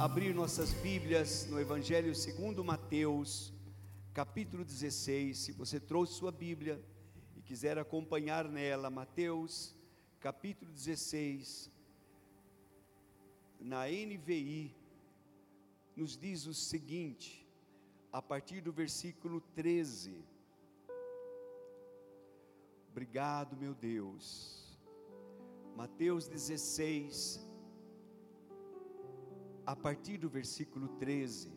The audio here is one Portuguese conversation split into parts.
abrir nossas Bíblias no Evangelho segundo Mateus, capítulo 16. Se você trouxe sua Bíblia e quiser acompanhar nela, Mateus, capítulo 16, na NVI, nos diz o seguinte, a partir do versículo 13. Obrigado, meu Deus. Mateus 16, a partir do versículo 13.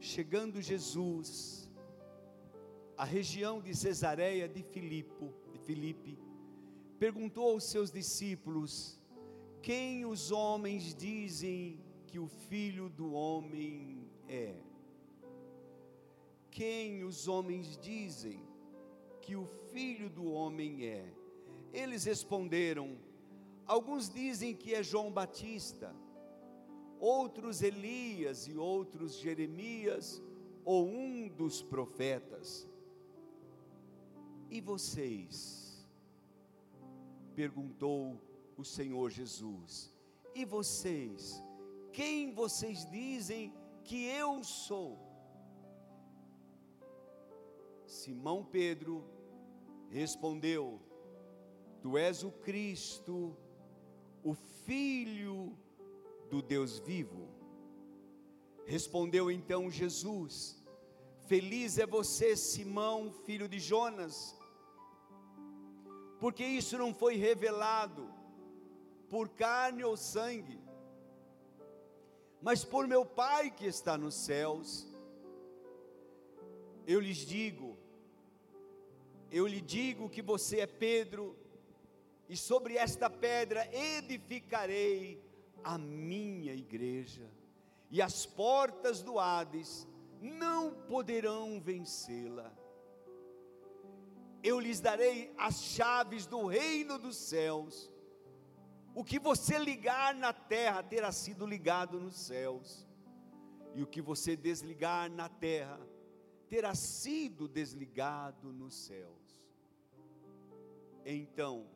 Chegando Jesus à região de Cesareia de Filipe, de Filipe, perguntou aos seus discípulos: Quem os homens dizem que o filho do homem é? Quem os homens dizem que o filho do homem é? Eles responderam: Alguns dizem que é João Batista outros Elias e outros Jeremias ou um dos profetas. E vocês? Perguntou o Senhor Jesus. E vocês? Quem vocês dizem que eu sou? Simão Pedro respondeu: Tu és o Cristo, o Filho do Deus vivo. Respondeu então Jesus: Feliz é você, Simão, filho de Jonas, porque isso não foi revelado por carne ou sangue, mas por meu Pai que está nos céus. Eu lhes digo, eu lhe digo que você é Pedro, e sobre esta pedra edificarei a minha igreja, e as portas do Hades não poderão vencê-la. Eu lhes darei as chaves do reino dos céus. O que você ligar na terra terá sido ligado nos céus, e o que você desligar na terra terá sido desligado nos céus. Então,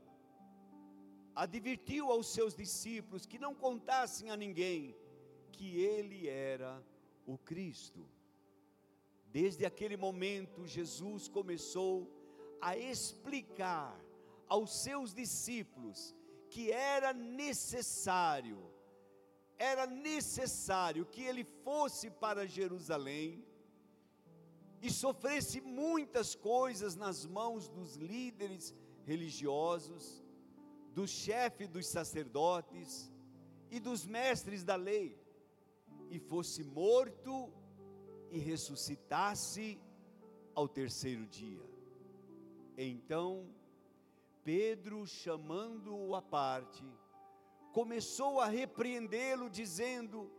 advertiu aos seus discípulos que não contassem a ninguém que ele era o Cristo. Desde aquele momento, Jesus começou a explicar aos seus discípulos que era necessário, era necessário que ele fosse para Jerusalém e sofresse muitas coisas nas mãos dos líderes religiosos, do chefe dos sacerdotes e dos mestres da lei, e fosse morto e ressuscitasse ao terceiro dia. Então, Pedro, chamando-o à parte, começou a repreendê-lo, dizendo: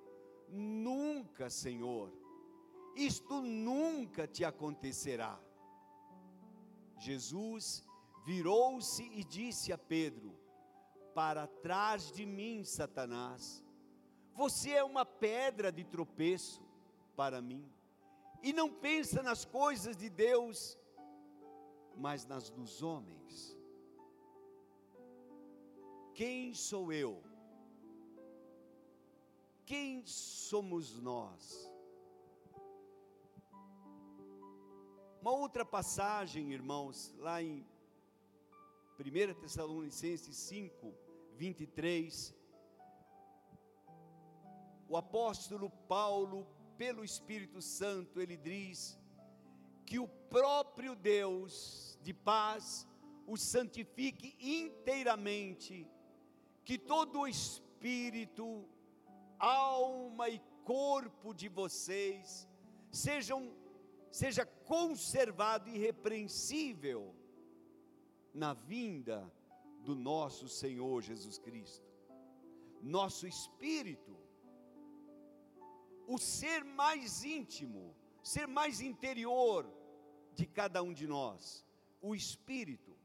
Nunca, Senhor, isto nunca te acontecerá. Jesus virou-se e disse a Pedro: para trás de mim, Satanás. Você é uma pedra de tropeço para mim, e não pensa nas coisas de Deus, mas nas dos homens. Quem sou eu? Quem somos nós? Uma outra passagem, irmãos, lá em 1 Tessalonicenses 5, 23, o apóstolo Paulo, pelo Espírito Santo, ele diz que o próprio Deus de paz os santifique inteiramente, que todo o espírito, alma e corpo de vocês sejam seja conservado irrepreensível na vinda do nosso Senhor Jesus Cristo. Nosso espírito, o ser mais íntimo, ser mais interior de cada um de nós, o espírito,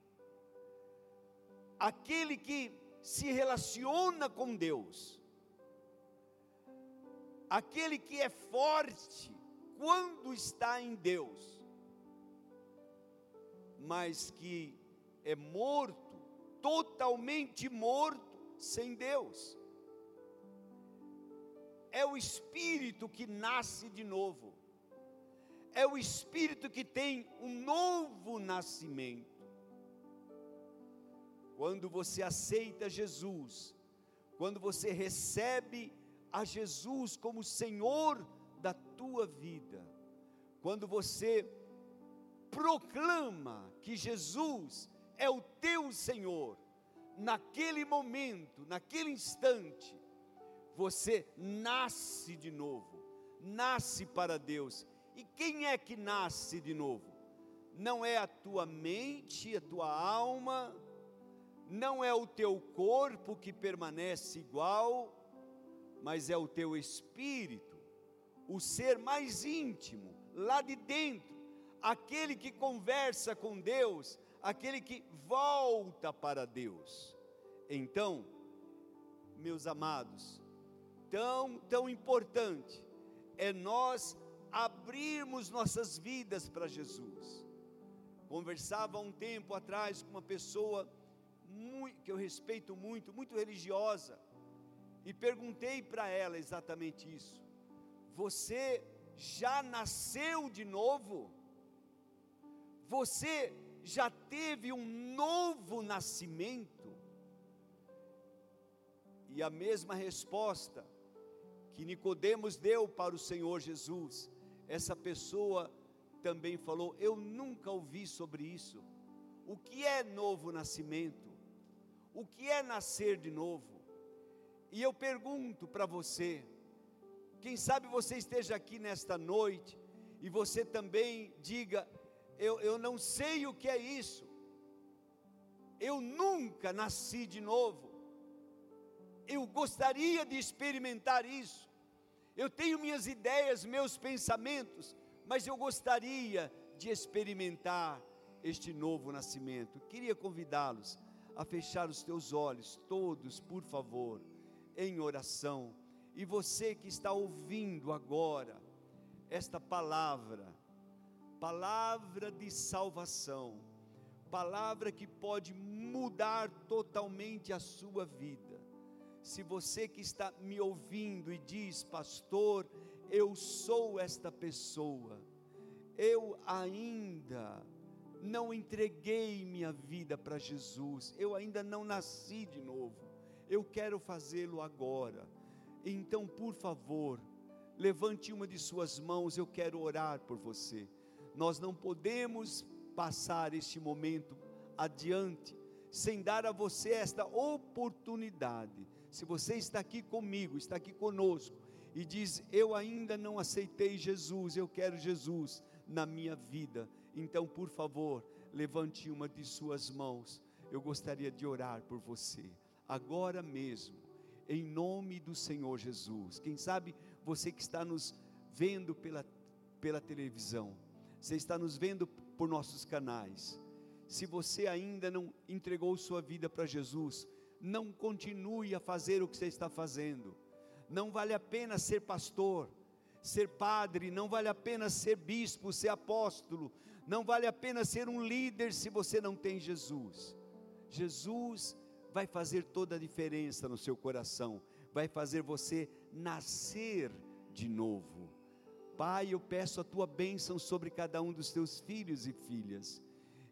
aquele que se relaciona com Deus, aquele que é forte quando está em Deus, mas que é morto, totalmente morto sem Deus. é o espírito que nasce de novo, é o espírito que tem um novo nascimento. Quando você aceita Jesus, quando você recebe a Jesus como Senhor da tua vida, quando você proclama que Jesus é o teu Senhor, naquele momento, naquele instante, você nasce de novo, nasce para Deus. E quem é que nasce de novo? Não é a tua mente, a tua alma, não é o teu corpo que permanece igual, mas é o teu espírito, o ser mais íntimo, lá de dentro, aquele que conversa com Deus, aquele que volta para Deus. Então, meus amados, tão, tão importante é nós abrirmos nossas vidas para Jesus. Conversava um tempo atrás com uma pessoa muito, que eu respeito muito, muito religiosa, e perguntei para ela exatamente isso: Você já nasceu de novo? Você já teve um novo nascimento? E a mesma resposta que Nicodemos deu para o Senhor Jesus, essa pessoa também falou: Eu nunca ouvi sobre isso. O que é novo nascimento? O que é nascer de novo? E eu pergunto para você, quem sabe você esteja aqui nesta noite e você também diga: eu, eu não sei o que é isso, eu nunca nasci de novo, eu gostaria de experimentar isso, eu tenho minhas ideias, meus pensamentos, mas eu gostaria de experimentar este novo nascimento. Queria convidá-los a fechar os teus olhos, todos, por favor, em oração. E você que está ouvindo agora esta palavra, palavra de salvação, palavra que pode mudar totalmente a sua vida. Se você que está me ouvindo e diz, pastor, eu sou esta pessoa, eu ainda não entreguei minha vida para Jesus, eu ainda não nasci de novo, eu quero fazê-lo agora. Então, por favor, levante uma de suas mãos, eu quero orar por você. Nós não podemos passar este momento adiante sem dar a você esta oportunidade. Se você está aqui comigo, está aqui conosco e diz: Eu ainda não aceitei Jesus, eu quero Jesus na minha vida. Então, por favor, levante uma de suas mãos. Eu gostaria de orar por você, agora mesmo, em nome do Senhor Jesus. Quem sabe você que está nos vendo pela, pela televisão, você está nos vendo por nossos canais. Se você ainda não entregou sua vida para Jesus, não continue a fazer o que você está fazendo. Não vale a pena ser pastor, ser padre, não vale a pena ser bispo, ser apóstolo, não vale a pena ser um líder se você não tem Jesus. Jesus vai fazer toda a diferença no seu coração, vai fazer você nascer de novo. Pai, eu peço a tua bênção sobre cada um dos teus filhos e filhas.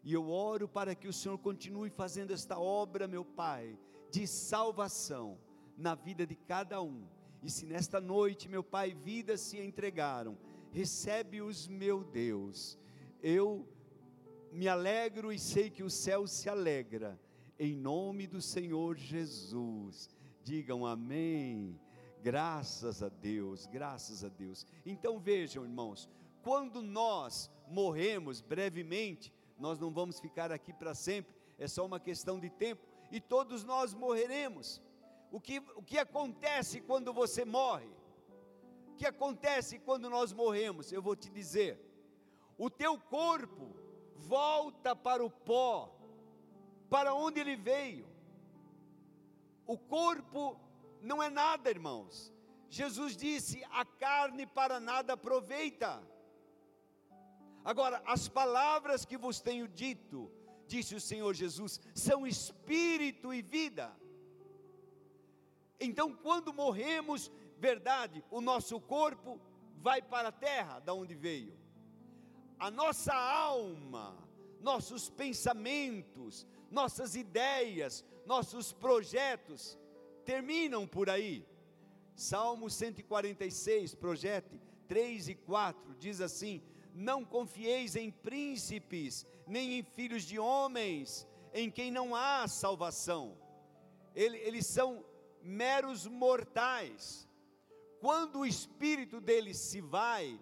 E eu oro para que o Senhor continue fazendo esta obra, meu Pai, de salvação na vida de cada um. E se nesta noite, meu Pai, vidas se entregaram, recebe-os, meu Deus eu me alegro e sei que o céu se alegra, em nome do Senhor Jesus. Digam amém. Graças a Deus, graças a Deus. Então vejam, irmãos, quando nós morremos brevemente, nós não vamos ficar aqui para sempre, é só uma questão de tempo, e todos nós morreremos. O que, o que acontece quando você morre? O que acontece quando nós morremos? Eu vou te dizer o teu corpo volta para o pó, para onde ele veio. O corpo não é nada, irmãos. Jesus disse: a carne para nada aproveita. Agora, as palavras que vos tenho dito, disse o Senhor Jesus, são espírito e vida. Então, quando morremos, verdade, o nosso corpo vai para a terra, da onde veio. A nossa alma, nossos pensamentos, nossas ideias, nossos projetos terminam por aí. Salmo 146, projete 3 e 4, diz assim: Não confieis em príncipes, nem em filhos de homens, em quem não há salvação. Eles são meros mortais. Quando o espírito deles se vai,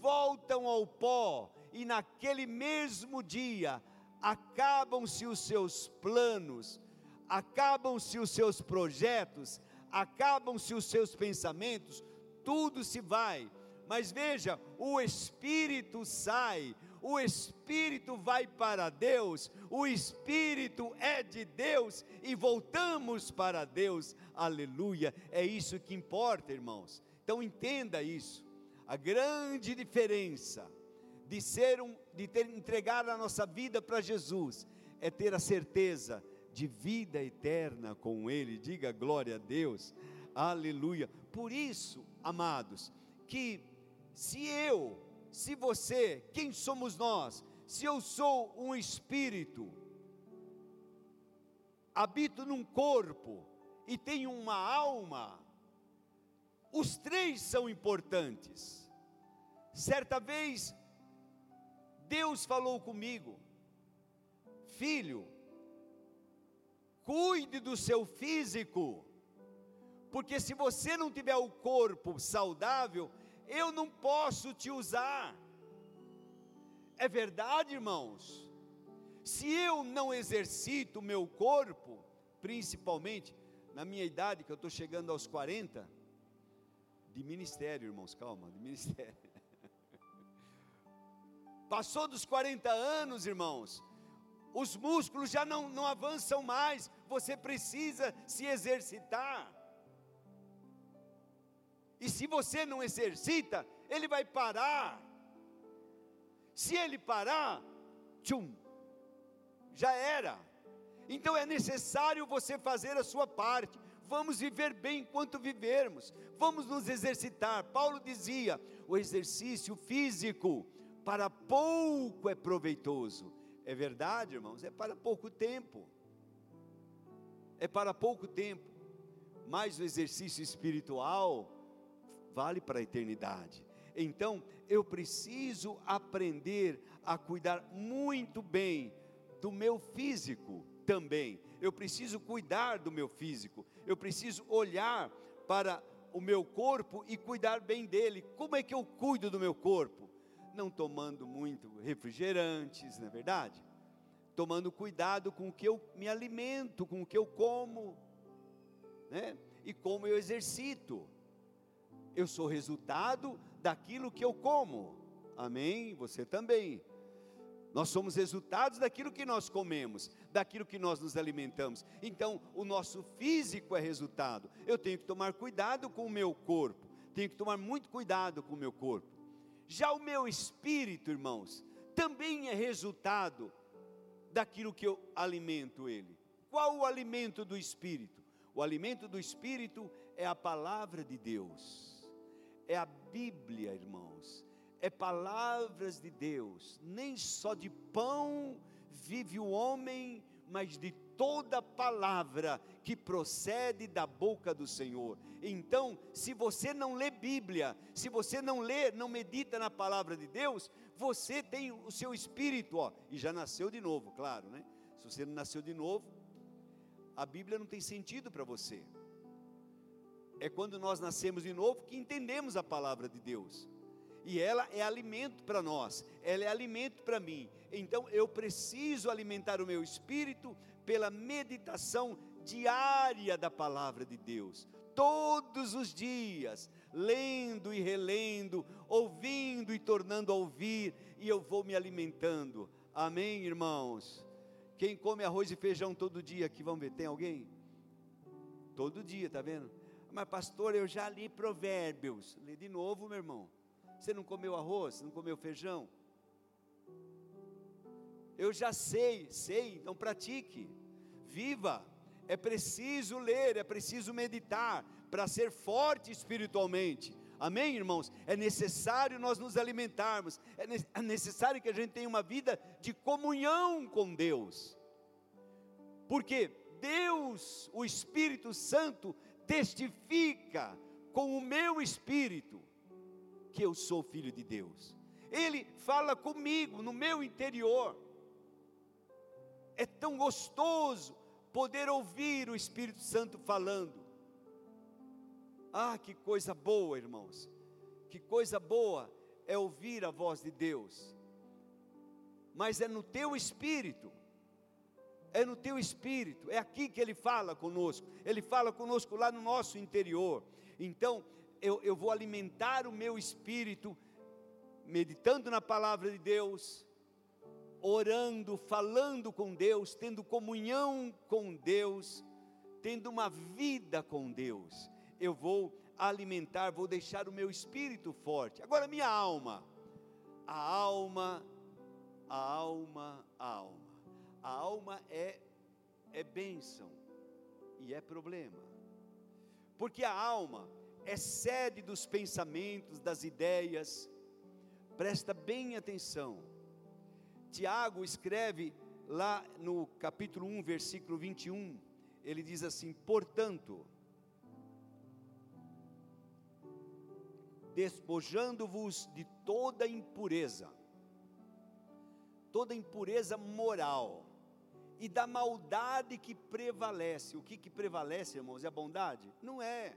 voltam ao pó, e naquele mesmo dia acabam-se os seus planos, acabam-se os seus projetos, acabam-se os seus pensamentos, tudo se vai. Mas veja, o espírito sai, o espírito vai para Deus, o espírito é de Deus e voltamos para Deus. Aleluia. É isso que importa, irmãos. Então entenda isso. A grande diferença de ser um de ter entregado a nossa vida para Jesus é ter a certeza de vida eterna com Ele. Diga glória a Deus, aleluia. Por isso, amados, que se eu, se você, quem somos nós? Se eu sou um espírito, habito num corpo e tenho uma alma, os três são importantes. Certa vez, Deus falou comigo, filho, cuide do seu físico, porque se você não tiver o corpo saudável, eu não posso te usar. É verdade, irmãos? Se eu não exercito o meu corpo, principalmente na minha idade, que eu estou chegando aos 40, de ministério, irmãos, calma, de ministério. Passou dos 40 anos, irmãos, os músculos já não, não avançam mais, você precisa se exercitar. E se você não exercita, ele vai parar. Se ele parar, tchum, já era. Então é necessário você fazer a sua parte. Vamos viver bem enquanto vivermos. Vamos nos exercitar. Paulo dizia: o exercício físico para pouco é proveitoso, é verdade, irmãos? É para pouco tempo. É para pouco tempo. Mas o exercício espiritual vale para a eternidade. Então, eu preciso aprender a cuidar muito bem do meu físico também. Eu preciso cuidar do meu físico. Eu preciso olhar para o meu corpo e cuidar bem dele. Como é que eu cuido do meu corpo? não tomando muito refrigerantes, não é verdade? Tomando cuidado com o que eu me alimento, com o que eu como, né? E como eu exercito. Eu sou resultado daquilo que eu como. Amém? Você também. Nós somos resultados daquilo que nós comemos, daquilo que nós nos alimentamos. Então, o nosso físico é resultado. Eu tenho que tomar cuidado com o meu corpo. Tenho que tomar muito cuidado com o meu corpo. Já o meu espírito, irmãos, também é resultado daquilo que eu alimento ele. Qual o alimento do espírito? O alimento do espírito é a palavra de Deus, é a Bíblia, irmãos, é palavras de Deus. Nem só de pão vive o homem, mas de toda palavra que procede da boca do Senhor. Então, se você não lê Bíblia, se você não lê, não medita na palavra de Deus, você tem o seu espírito, ó, e já nasceu de novo, claro, né? Se você não nasceu de novo, a Bíblia não tem sentido para você. É quando nós nascemos de novo que entendemos a palavra de Deus. E ela é alimento para nós, ela é alimento para mim. Então eu preciso alimentar o meu espírito pela meditação diária da palavra de Deus, todos os dias, lendo e relendo, ouvindo e tornando a ouvir, e eu vou me alimentando. Amém, irmãos? Quem come arroz e feijão todo dia aqui, vamos ver, tem alguém? Todo dia, tá vendo? Mas pastor, eu já li provérbios. Lê de novo, meu irmão. Você não comeu arroz, não comeu feijão? Eu já sei, sei, então pratique, viva. É preciso ler, é preciso meditar, para ser forte espiritualmente. Amém, irmãos? É necessário nós nos alimentarmos, é, é necessário que a gente tenha uma vida de comunhão com Deus, porque Deus, o Espírito Santo, testifica com o meu espírito que eu sou filho de Deus. Ele fala comigo no meu interior. É tão gostoso poder ouvir o Espírito Santo falando. Ah, que coisa boa, irmãos. Que coisa boa é ouvir a voz de Deus. Mas é no teu espírito. É no teu espírito. É aqui que ele fala conosco. Ele fala conosco lá no nosso interior. Então, eu, eu vou alimentar o meu espírito, meditando na palavra de Deus, orando, falando com Deus, tendo comunhão com Deus, tendo uma vida com Deus eu vou alimentar, vou deixar o meu espírito forte. Agora, minha alma, a alma, a alma, a alma. A alma é, é bênção e é problema, porque a alma é sede dos pensamentos, das ideias. Presta bem atenção. Tiago escreve lá no capítulo 1, versículo 21, ele diz assim: portanto, despojando-vos de toda impureza, toda impureza moral e da maldade que prevalece. O que, que prevalece, irmãos? É a bondade? Não é,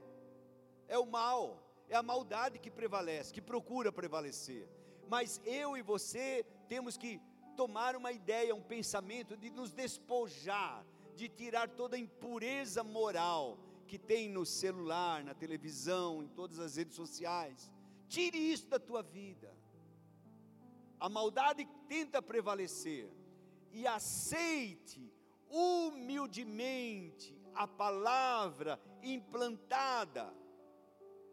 é o mal, é a maldade que prevalece, que procura prevalecer. Mas eu e você temos que tomar uma ideia, um pensamento de nos despojar, de tirar toda a impureza moral que tem no celular, na televisão, em todas as redes sociais. Tire isso da tua vida. A maldade tenta prevalecer e aceite humildemente a palavra implantada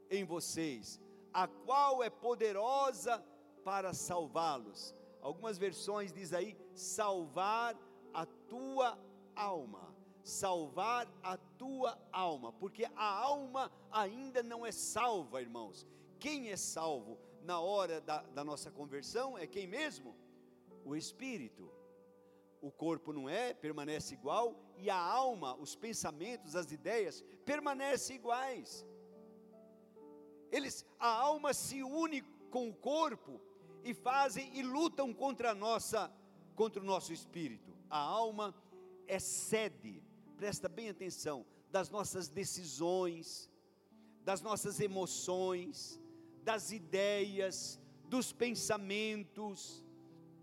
em vocês, a qual é poderosa para salvá-los. Algumas versões diz aí salvar a tua alma salvar a tua alma, porque a alma ainda não é salva, irmãos. Quem é salvo na hora da, da nossa conversão é quem mesmo? O Espírito. O corpo não é, permanece igual, e a alma, os pensamentos, as ideias, permanecem iguais. Eles, a alma se une com o corpo e fazem e lutam contra nossa, contra o nosso espírito. A alma é sede presta bem atenção, das nossas decisões, das nossas emoções, das ideias, dos pensamentos,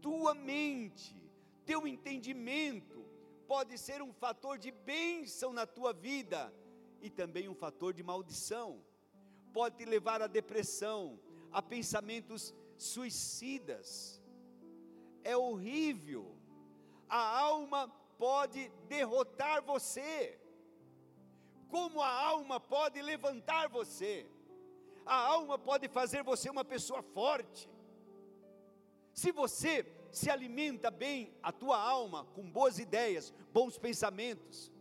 tua mente, teu entendimento pode ser um fator de bênção na tua vida e também um fator de maldição. Pode te levar à depressão, a pensamentos suicidas. É horrível. A alma pode derrotar você? Como a alma pode levantar você? A alma pode fazer você uma pessoa forte. Se você se alimenta bem a tua alma com boas ideias, bons pensamentos,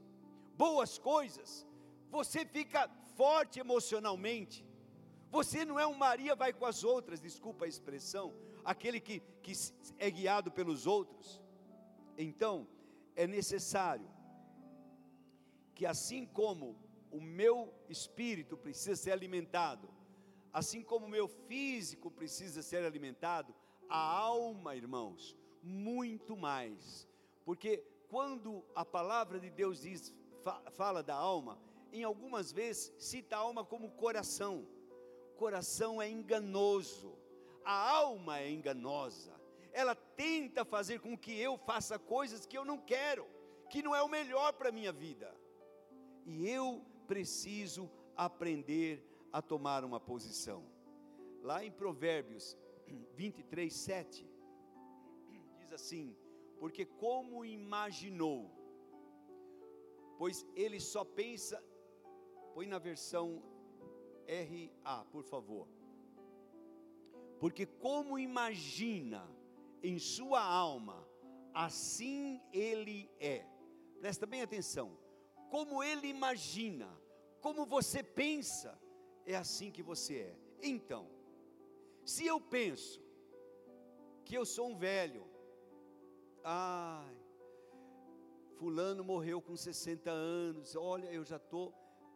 boas coisas, você fica forte emocionalmente. Você não é um Maria vai com as outras, desculpa a expressão, aquele que, que é guiado pelos outros. Então, é necessário que, assim como o meu espírito precisa ser alimentado, assim como o meu físico precisa ser alimentado, a alma, irmãos, muito mais, porque quando a palavra de Deus diz, fala da alma, em algumas vezes cita a alma como coração. Coração é enganoso, a alma é enganosa ela tenta fazer com que eu faça coisas que eu não quero, que não é o melhor para a minha vida. E eu preciso aprender a tomar uma posição. Lá em Provérbios 23, 7, diz assim: Porque como imaginou, pois ele só pensa, põe na versão RA, por favor. Porque como imagina, em sua alma, assim ele é. Presta bem atenção. Como ele imagina, como você pensa, é assim que você é. Então, se eu penso que eu sou um velho, ai, Fulano morreu com 60 anos, olha, eu já estou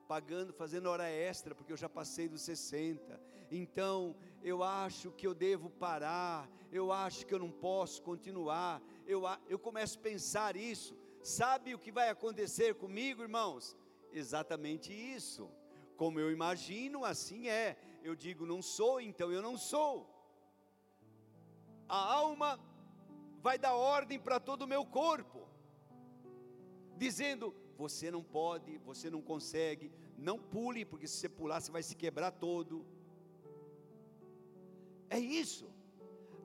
pagando, fazendo hora extra, porque eu já passei dos 60. Então, eu acho que eu devo parar, eu acho que eu não posso continuar. Eu, eu começo a pensar isso. Sabe o que vai acontecer comigo, irmãos? Exatamente isso. Como eu imagino, assim é. Eu digo não sou, então eu não sou. A alma vai dar ordem para todo o meu corpo, dizendo: você não pode, você não consegue, não pule, porque se você pular, você vai se quebrar todo. É isso,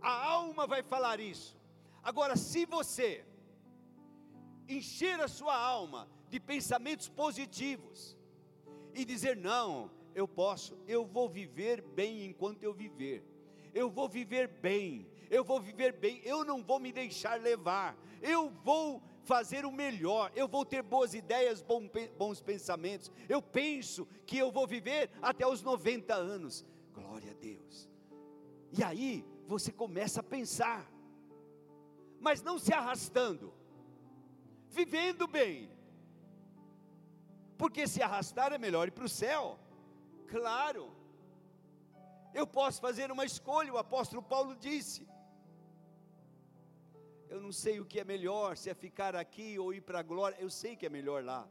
a alma vai falar isso. Agora, se você encher a sua alma de pensamentos positivos e dizer: não, eu posso, eu vou viver bem enquanto eu viver, eu vou viver bem, eu vou viver bem, eu não vou me deixar levar, eu vou fazer o melhor, eu vou ter boas ideias, bons pensamentos, eu penso que eu vou viver até os 90 anos, glória a Deus. E aí você começa a pensar, mas não se arrastando, vivendo bem, porque se arrastar é melhor ir para o céu, claro. Eu posso fazer uma escolha, o apóstolo Paulo disse: eu não sei o que é melhor, se é ficar aqui ou ir para a glória, eu sei que é melhor lá,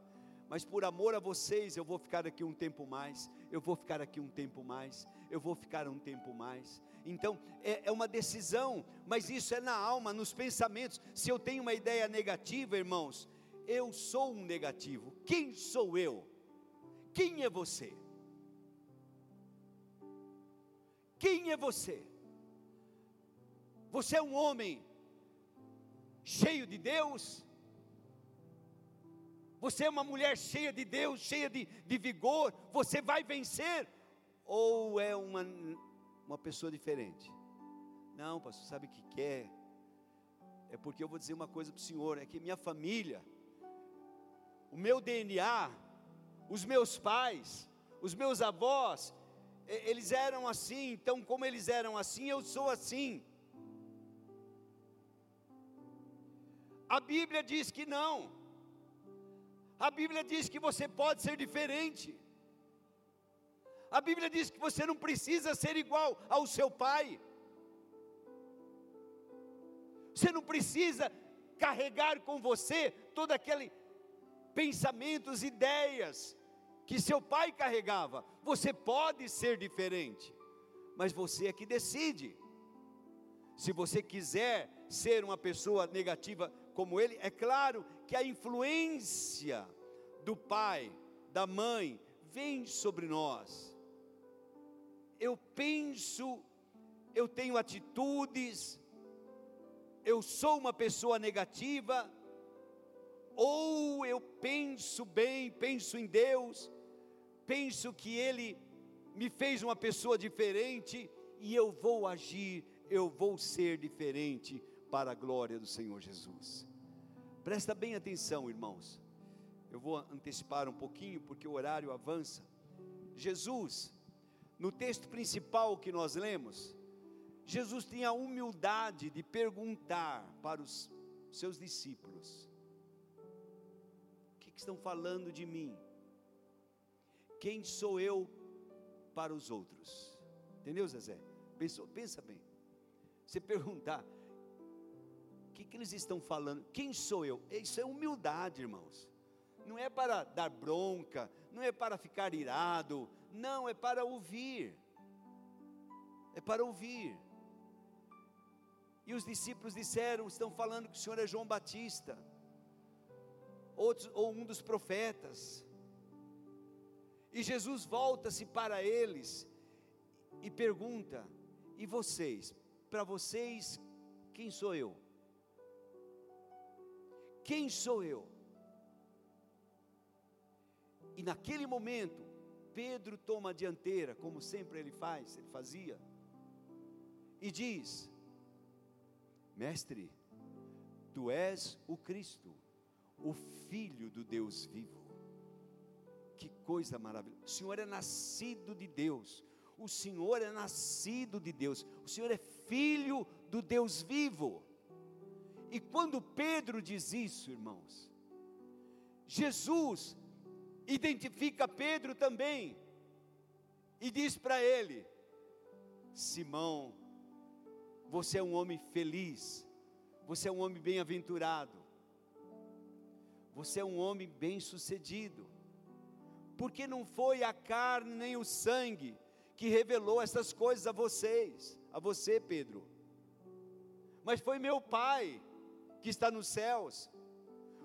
mas por amor a vocês, eu vou ficar aqui um tempo mais, eu vou ficar aqui um tempo mais, eu vou ficar um tempo mais. Então, é, é uma decisão, mas isso é na alma, nos pensamentos. Se eu tenho uma ideia negativa, irmãos, eu sou um negativo. Quem sou eu? Quem é você? Quem é você? Você é um homem cheio de Deus? Você é uma mulher cheia de Deus, cheia de, de vigor, você vai vencer? Ou é uma, uma pessoa diferente? Não, pastor, sabe o que quer? É? é porque eu vou dizer uma coisa para o senhor: é que minha família, o meu DNA, os meus pais, os meus avós, eles eram assim, então, como eles eram assim, eu sou assim. A Bíblia diz que não. A Bíblia diz que você pode ser diferente. A Bíblia diz que você não precisa ser igual ao seu pai. Você não precisa carregar com você todo aquele pensamentos, ideias que seu pai carregava. Você pode ser diferente, mas você é que decide. Se você quiser ser uma pessoa negativa, como ele, é claro que a influência do pai, da mãe, vem sobre nós. Eu penso, eu tenho atitudes, eu sou uma pessoa negativa, ou eu penso bem, penso em Deus, penso que Ele me fez uma pessoa diferente e eu vou agir, eu vou ser diferente para a glória do Senhor Jesus. Presta bem atenção, irmãos. Eu vou antecipar um pouquinho porque o horário avança. Jesus, no texto principal que nós lemos, Jesus tinha a humildade de perguntar para os seus discípulos: O que, estão falando de mim? Quem sou eu para os outros? Entendeu, Zezé? Pensa, bem. Você perguntar, que, que eles estão falando? Quem sou eu? Isso é humildade, irmãos. Não é para dar bronca, não é para ficar irado, não, é para ouvir. É para ouvir. E os discípulos disseram, estão falando que o Senhor é João Batista, outros, ou um dos profetas. E Jesus volta-se para eles e pergunta: E vocês? Para vocês, quem sou eu? Quem sou eu? E naquele momento, Pedro toma a dianteira, como sempre ele faz, ele fazia, e diz: Mestre, tu és o Cristo, o Filho do Deus vivo. Que coisa maravilhosa. O Senhor é nascido de Deus. O Senhor é nascido de Deus. O Senhor é filho do Deus vivo. E quando Pedro diz isso, irmãos, Jesus identifica Pedro também e diz para ele: Simão, você é um homem feliz, você é um homem bem-aventurado, você é um homem bem-sucedido, porque não foi a carne nem o sangue que revelou essas coisas a vocês, a você, Pedro, mas foi meu Pai que está nos céus.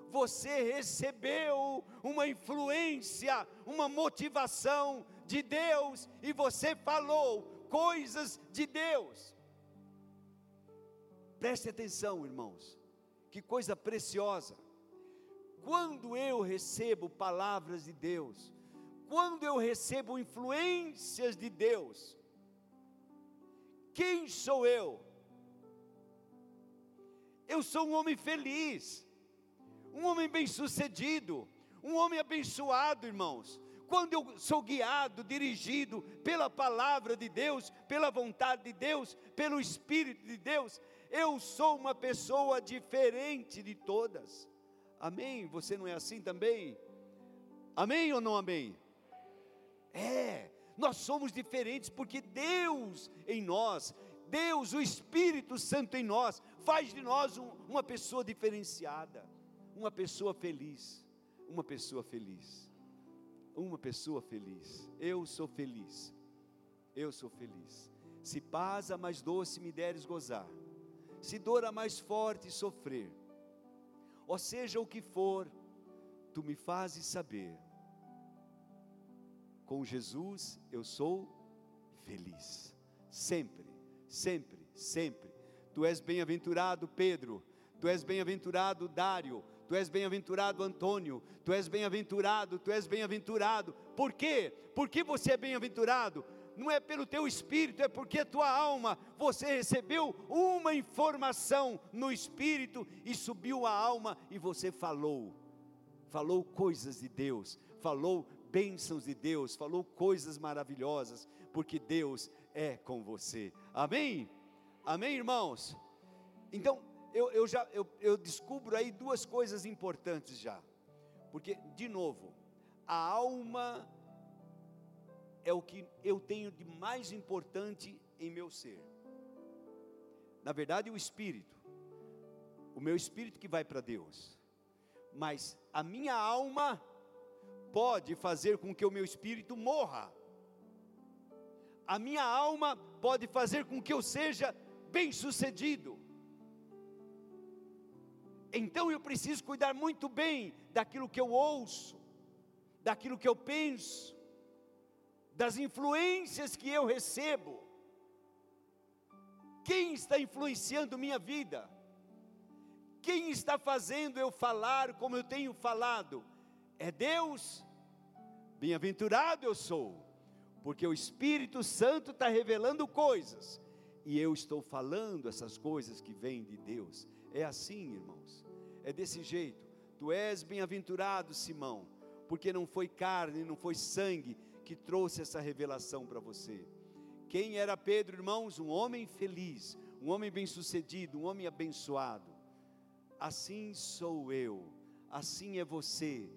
Você recebeu uma influência, uma motivação de Deus e você falou coisas de Deus. Preste atenção, irmãos, que coisa preciosa. Quando eu recebo palavras de Deus, quando eu recebo influências de Deus, quem sou eu? Eu sou um homem feliz, um homem bem-sucedido, um homem abençoado, irmãos. Quando eu sou guiado, dirigido pela palavra de Deus, pela vontade de Deus, pelo Espírito de Deus, eu sou uma pessoa diferente de todas. Amém? Você não é assim também? Amém ou não amém? É, nós somos diferentes porque Deus em nós, Deus, o Espírito Santo em nós, faz de nós um, uma pessoa diferenciada, uma pessoa feliz, uma pessoa feliz, uma pessoa feliz. Eu sou feliz, eu sou feliz. Se paz a mais doce me deres gozar, se dor a mais forte sofrer, ou seja o que for, tu me fazes saber. Com Jesus eu sou feliz, sempre, sempre, sempre. Tu és bem-aventurado, Pedro, tu és bem-aventurado, Dário, tu és bem-aventurado, Antônio, tu és bem-aventurado, tu és bem-aventurado. Por quê? Porque você é bem-aventurado? não é pelo teu espírito, é porque a tua alma, você recebeu uma informação no espírito e subiu a alma e você falou, falou coisas de Deus, falou bênçãos de Deus, falou coisas maravilhosas, porque Deus é com você. Amém? Amém, irmãos? Então, eu, eu já eu, eu descubro aí duas coisas importantes já, porque, de novo, a alma é o que eu tenho de mais importante em meu ser. Na verdade, o espírito, o meu espírito que vai para Deus, mas a minha alma pode fazer com que o meu espírito morra. A minha alma pode fazer com que eu seja bem-sucedido. Então eu preciso cuidar muito bem daquilo que eu ouço, daquilo que eu penso, das influências que eu recebo. Quem está influenciando minha vida? Quem está fazendo eu falar como eu tenho falado? É Deus? Bem-aventurado eu sou, porque o Espírito Santo está revelando coisas, e eu estou falando essas coisas que vêm de Deus. É assim, irmãos, é desse jeito. Tu és bem-aventurado, Simão, porque não foi carne, não foi sangue que trouxe essa revelação para você. Quem era Pedro, irmãos? Um homem feliz, um homem bem-sucedido, um homem abençoado. Assim sou eu, assim é você,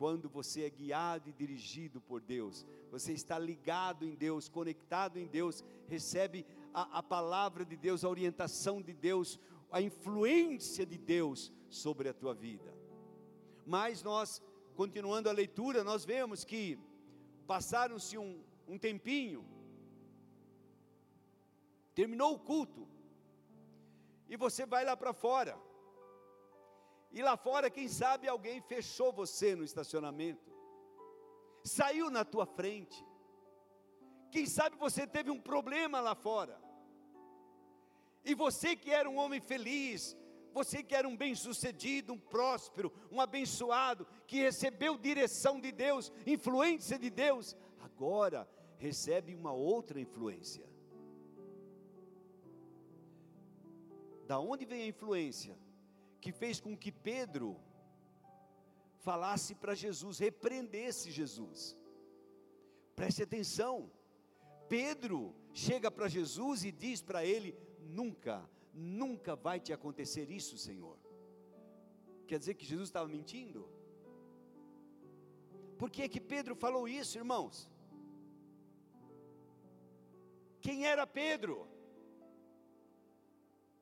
quando você é guiado e dirigido por Deus, você está ligado em Deus, conectado em Deus, recebe a, a palavra de Deus, a orientação de Deus, a influência de Deus sobre a tua vida. Mas nós, continuando a leitura, nós vemos que Passaram-se um, um tempinho, terminou o culto, e você vai lá para fora, e lá fora, quem sabe alguém fechou você no estacionamento, saiu na tua frente, quem sabe você teve um problema lá fora, e você que era um homem feliz, você que era um bem-sucedido, um próspero, um abençoado, que recebeu direção de Deus, influência de Deus, agora recebe uma outra influência. Da onde vem a influência que fez com que Pedro falasse para Jesus, repreendesse Jesus? Preste atenção. Pedro chega para Jesus e diz para ele: Nunca, nunca vai te acontecer isso, Senhor. Quer dizer que Jesus estava mentindo? Por que é que Pedro falou isso, irmãos? Quem era Pedro?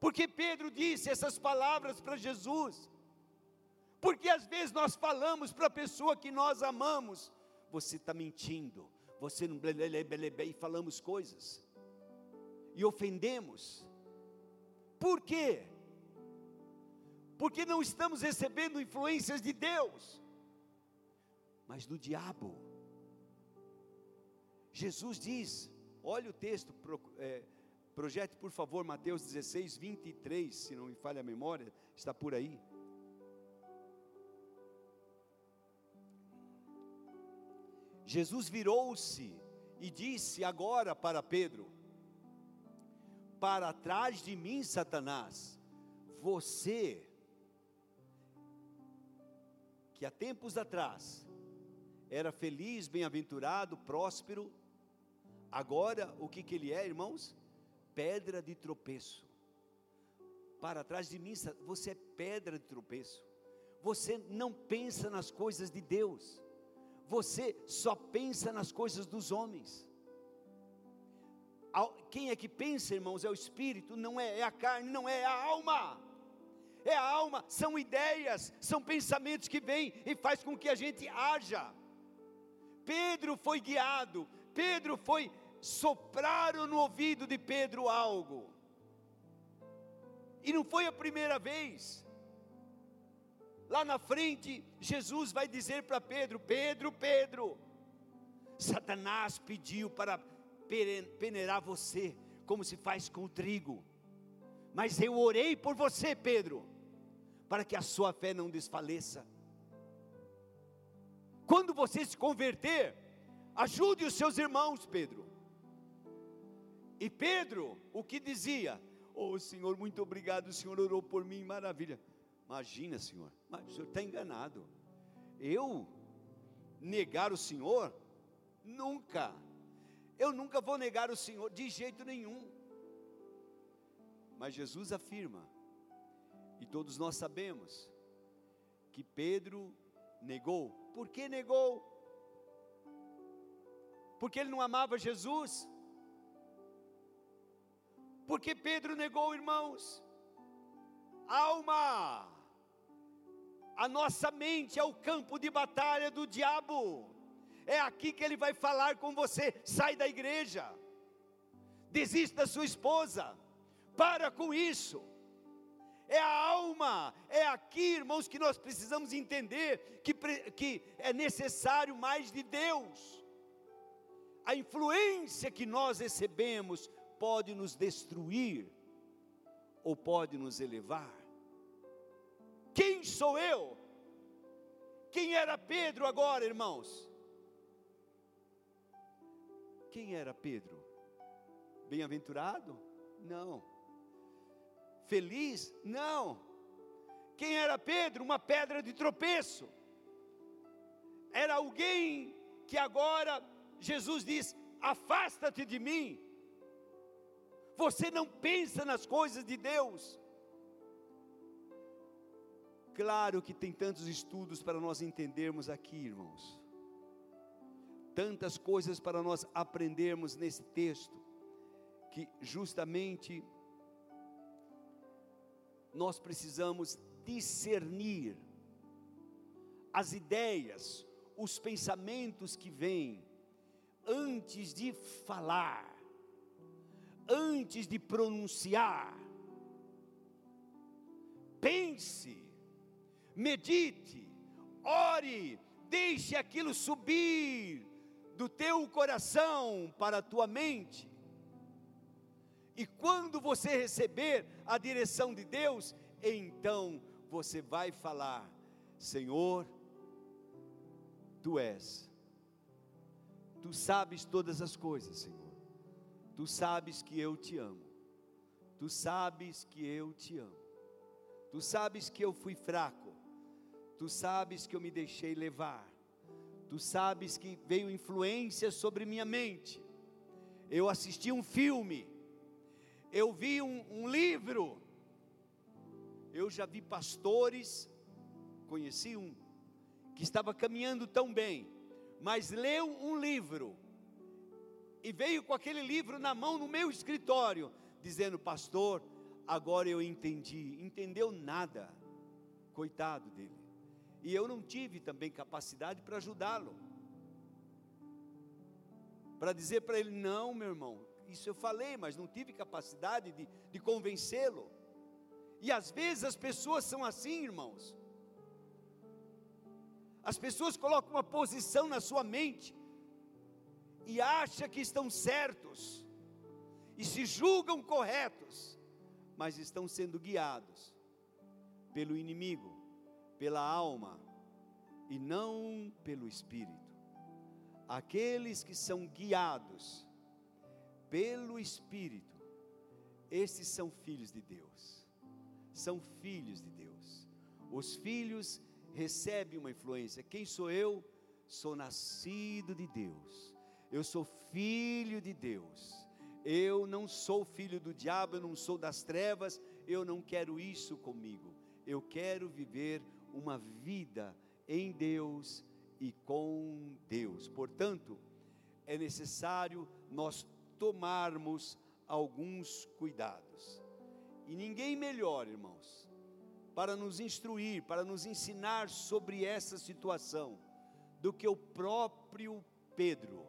Porque Pedro disse essas palavras para Jesus? Porque às vezes nós falamos para a pessoa que nós amamos, você está mentindo, você não e falamos coisas, e ofendemos. Por quê? Porque não estamos recebendo influências de Deus, mas do diabo. Jesus diz, olha o texto, é, projete por favor Mateus 16, 23, se não me falha a memória, está por aí. Jesus virou-se e disse agora para Pedro: Para trás de mim, Satanás, você, que há tempos atrás era feliz, bem-aventurado, próspero, agora o que, que ele é, irmãos? Pedra de tropeço. Para trás de mim, você é pedra de tropeço. Você não pensa nas coisas de Deus você só pensa nas coisas dos homens. Quem é que pensa, irmãos, é o espírito, não é, é a carne, não é, é a alma. É a alma, são ideias, são pensamentos que vêm e faz com que a gente haja. Pedro foi guiado, Pedro foi sopraram no ouvido de Pedro algo. E não foi a primeira vez. Lá na frente, Jesus vai dizer para Pedro: Pedro, Pedro, Satanás pediu para peneirar você, como se faz com o trigo, mas eu orei por você, Pedro, para que a sua fé não desfaleça. Quando você se converter, ajude os seus irmãos, Pedro. E Pedro, o que dizia? Oh Senhor, muito obrigado, o Senhor orou por mim, maravilha. Imagina, Senhor, mas o Senhor está enganado. Eu negar o Senhor? Nunca. Eu nunca vou negar o Senhor de jeito nenhum. Mas Jesus afirma, e todos nós sabemos, que Pedro negou. Por que negou? Porque ele não amava Jesus? Porque Pedro negou, irmãos? Alma! A nossa mente é o campo de batalha do diabo. É aqui que ele vai falar com você: sai da igreja, desista da sua esposa, para com isso. É a alma, é aqui, irmãos, que nós precisamos entender que, que é necessário mais de Deus. A influência que nós recebemos pode nos destruir ou pode nos elevar. Quem sou eu? Quem era Pedro agora, irmãos? Quem era Pedro? Bem-aventurado? Não. Feliz? Não. Quem era Pedro? Uma pedra de tropeço. Era alguém que agora Jesus diz: afasta-te de mim. Você não pensa nas coisas de Deus. Claro que tem tantos estudos para nós entendermos aqui, irmãos. Tantas coisas para nós aprendermos nesse texto, que justamente nós precisamos discernir as ideias, os pensamentos que vêm antes de falar, antes de pronunciar. Pense medite, ore, deixe aquilo subir do teu coração para a tua mente. E quando você receber a direção de Deus, então você vai falar: Senhor, tu és, tu sabes todas as coisas, Senhor, tu sabes que eu te amo, tu sabes que eu te amo, tu sabes que eu fui fraco, Tu sabes que eu me deixei levar. Tu sabes que veio influência sobre minha mente. Eu assisti um filme, eu vi um, um livro, eu já vi pastores, conheci um, que estava caminhando tão bem, mas leu um livro, e veio com aquele livro na mão no meu escritório, dizendo: Pastor, agora eu entendi. Entendeu nada, coitado dele. E eu não tive também capacidade para ajudá-lo, para dizer para ele: Não, meu irmão, isso eu falei, mas não tive capacidade de, de convencê-lo. E às vezes as pessoas são assim, irmãos. As pessoas colocam uma posição na sua mente e acham que estão certos e se julgam corretos, mas estão sendo guiados pelo inimigo, pela alma e não pelo espírito. Aqueles que são guiados pelo espírito, esses são filhos de Deus. São filhos de Deus. Os filhos recebe uma influência. Quem sou eu? Sou nascido de Deus. Eu sou filho de Deus. Eu não sou filho do diabo, eu não sou das trevas. Eu não quero isso comigo. Eu quero viver uma vida em Deus e com Deus. Portanto, é necessário nós tomarmos alguns cuidados. E ninguém melhor, irmãos, para nos instruir, para nos ensinar sobre essa situação, do que o próprio Pedro.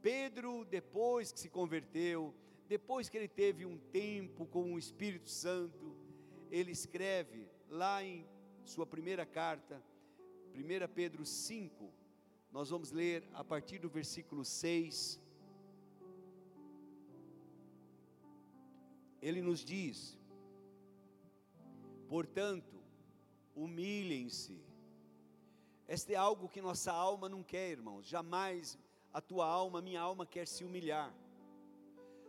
Pedro, depois que se converteu, depois que ele teve um tempo com o Espírito Santo, ele escreve lá em sua primeira carta, 1 Pedro 5, nós vamos ler a partir do versículo 6. Ele nos diz: Portanto, humilhem-se. Este é algo que nossa alma não quer, irmãos. Jamais a tua alma, minha alma quer se humilhar.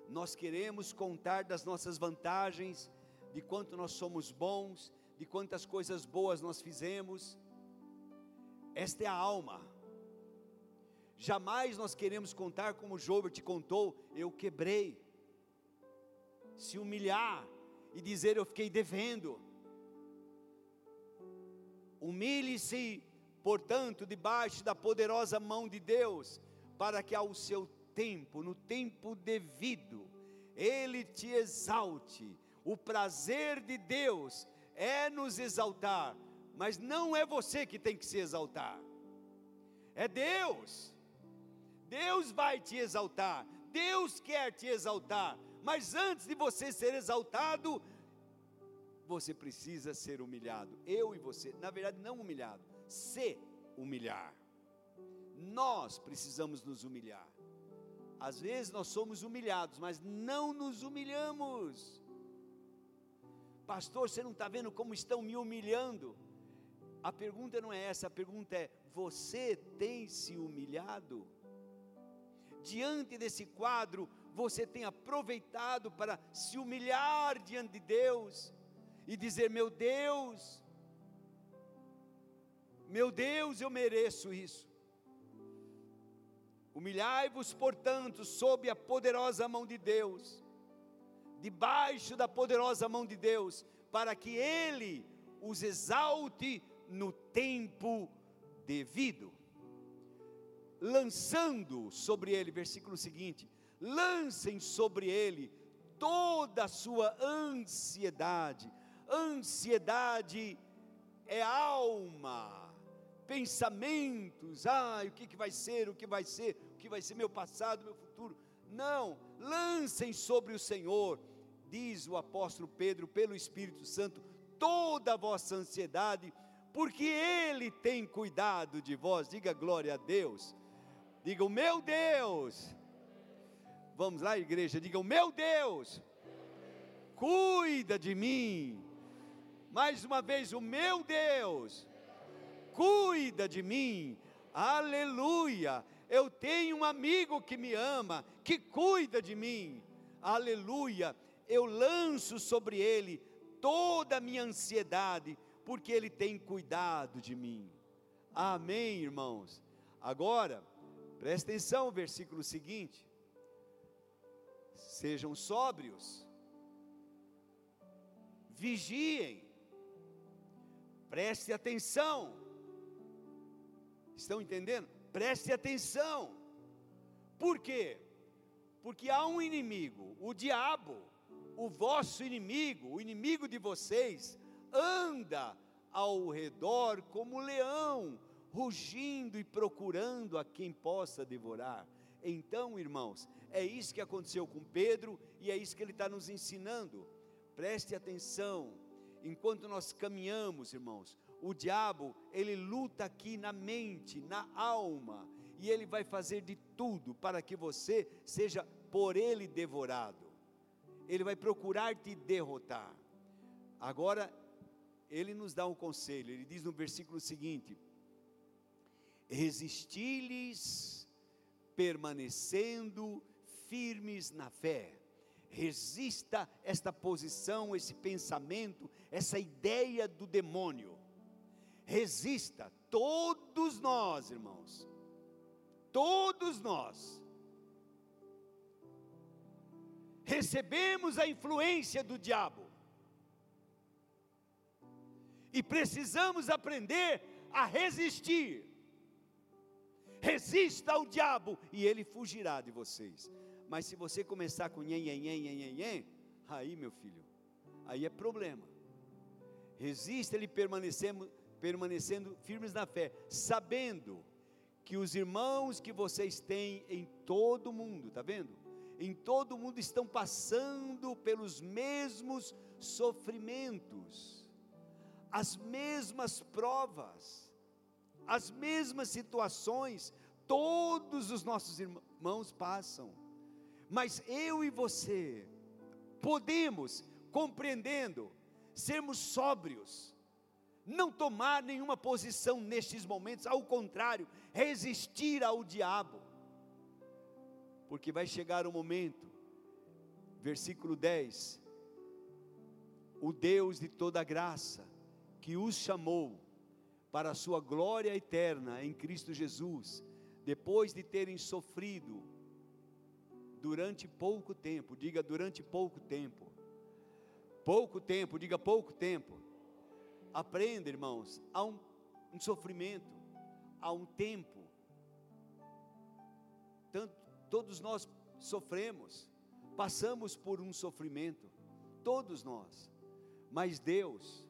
Nós queremos contar das nossas vantagens, de quanto nós somos bons, de quantas coisas boas nós fizemos. Esta é a alma. Jamais nós queremos contar como Job te contou, eu quebrei. Se humilhar e dizer eu fiquei devendo. Humilhe-se, portanto, debaixo da poderosa mão de Deus, para que ao seu tempo, no tempo devido, Ele te exalte. O prazer de Deus é nos exaltar, mas não é você que tem que se exaltar, é Deus. Deus vai te exaltar, Deus quer te exaltar, mas antes de você ser exaltado, você precisa ser humilhado. Eu e você, na verdade, não humilhado, se humilhar. Nós precisamos nos humilhar. Às vezes nós somos humilhados, mas não nos humilhamos. Pastor, você não está vendo como estão me humilhando? A pergunta não é essa, a pergunta é: você tem se humilhado? Diante desse quadro, você tem aproveitado para se humilhar diante de Deus? e dizer: Meu Deus, meu Deus, eu mereço isso. Humilhai-vos, portanto, sob a poderosa mão de Deus, debaixo da poderosa mão de Deus, para que Ele os exalte no tempo devido, lançando sobre Ele, versículo seguinte: lancem sobre Ele toda a sua ansiedade, Ansiedade é alma, pensamentos, ah, o que, que vai ser, o que vai ser, o que vai ser meu passado, meu futuro. Não, lancem sobre o Senhor, diz o apóstolo Pedro, pelo Espírito Santo, toda a vossa ansiedade, porque Ele tem cuidado de vós. Diga glória a Deus. Diga o meu Deus. Vamos lá, igreja, diga o meu Deus. Cuida de mim mais uma vez, o meu Deus cuida de mim, aleluia. Eu tenho um amigo que me ama, que cuida de mim, aleluia. Eu lanço sobre ele toda a minha ansiedade, porque ele tem cuidado de mim, Amém, irmãos. Agora, presta atenção, versículo seguinte. Sejam sóbrios, vigiem, preste atenção. Estão entendendo? Preste atenção. Por quê? Porque há um inimigo, o diabo, o vosso inimigo, o inimigo de vocês, anda ao redor como leão, rugindo e procurando a quem possa devorar. Então, irmãos, é isso que aconteceu com Pedro e é isso que ele está nos ensinando. Preste atenção, enquanto nós caminhamos, irmãos, o diabo, ele luta aqui na mente, na alma, e ele vai fazer de tudo para que você seja por ele devorado. Ele vai procurar te derrotar. Agora, ele nos dá um conselho, ele diz no versículo seguinte: resisti-lhes, permanecendo firmes na fé. Resista esta posição, esse pensamento, essa ideia do demônio. Resista, todos nós, irmãos, todos nós, recebemos a influência do diabo, e precisamos aprender a resistir resista ao diabo e ele fugirá de vocês. Mas se você começar com nhen, nhen, nhen, nhen, nhen, aí meu filho, aí é problema. Resista ele permanecendo, firmes na fé, sabendo que os irmãos que vocês têm em todo o mundo, tá vendo? Em todo o mundo estão passando pelos mesmos sofrimentos, as mesmas provas as mesmas situações, todos os nossos irmãos passam, mas eu e você podemos, compreendendo, sermos sóbrios, não tomar nenhuma posição nestes momentos, ao contrário, resistir ao diabo, porque vai chegar o momento, versículo 10: o Deus de toda graça, que os chamou, para a sua glória eterna em Cristo Jesus, depois de terem sofrido durante pouco tempo, diga durante pouco tempo, pouco tempo, diga pouco tempo. Aprenda, irmãos, há um, um sofrimento, há um tempo. Tanto, todos nós sofremos, passamos por um sofrimento, todos nós, mas Deus,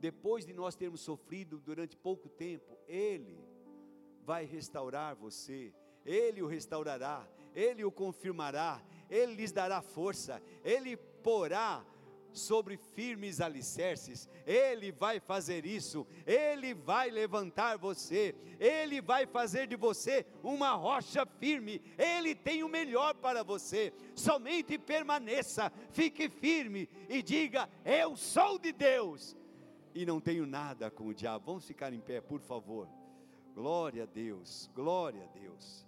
depois de nós termos sofrido durante pouco tempo, Ele vai restaurar você, Ele o restaurará, Ele o confirmará, Ele lhes dará força, Ele porá sobre firmes alicerces, Ele vai fazer isso, Ele vai levantar você, Ele vai fazer de você uma rocha firme, Ele tem o melhor para você, somente permaneça, fique firme e diga: Eu sou de Deus e não tenho nada com o diabo. Vamos ficar em pé, por favor. Glória a Deus, glória a Deus.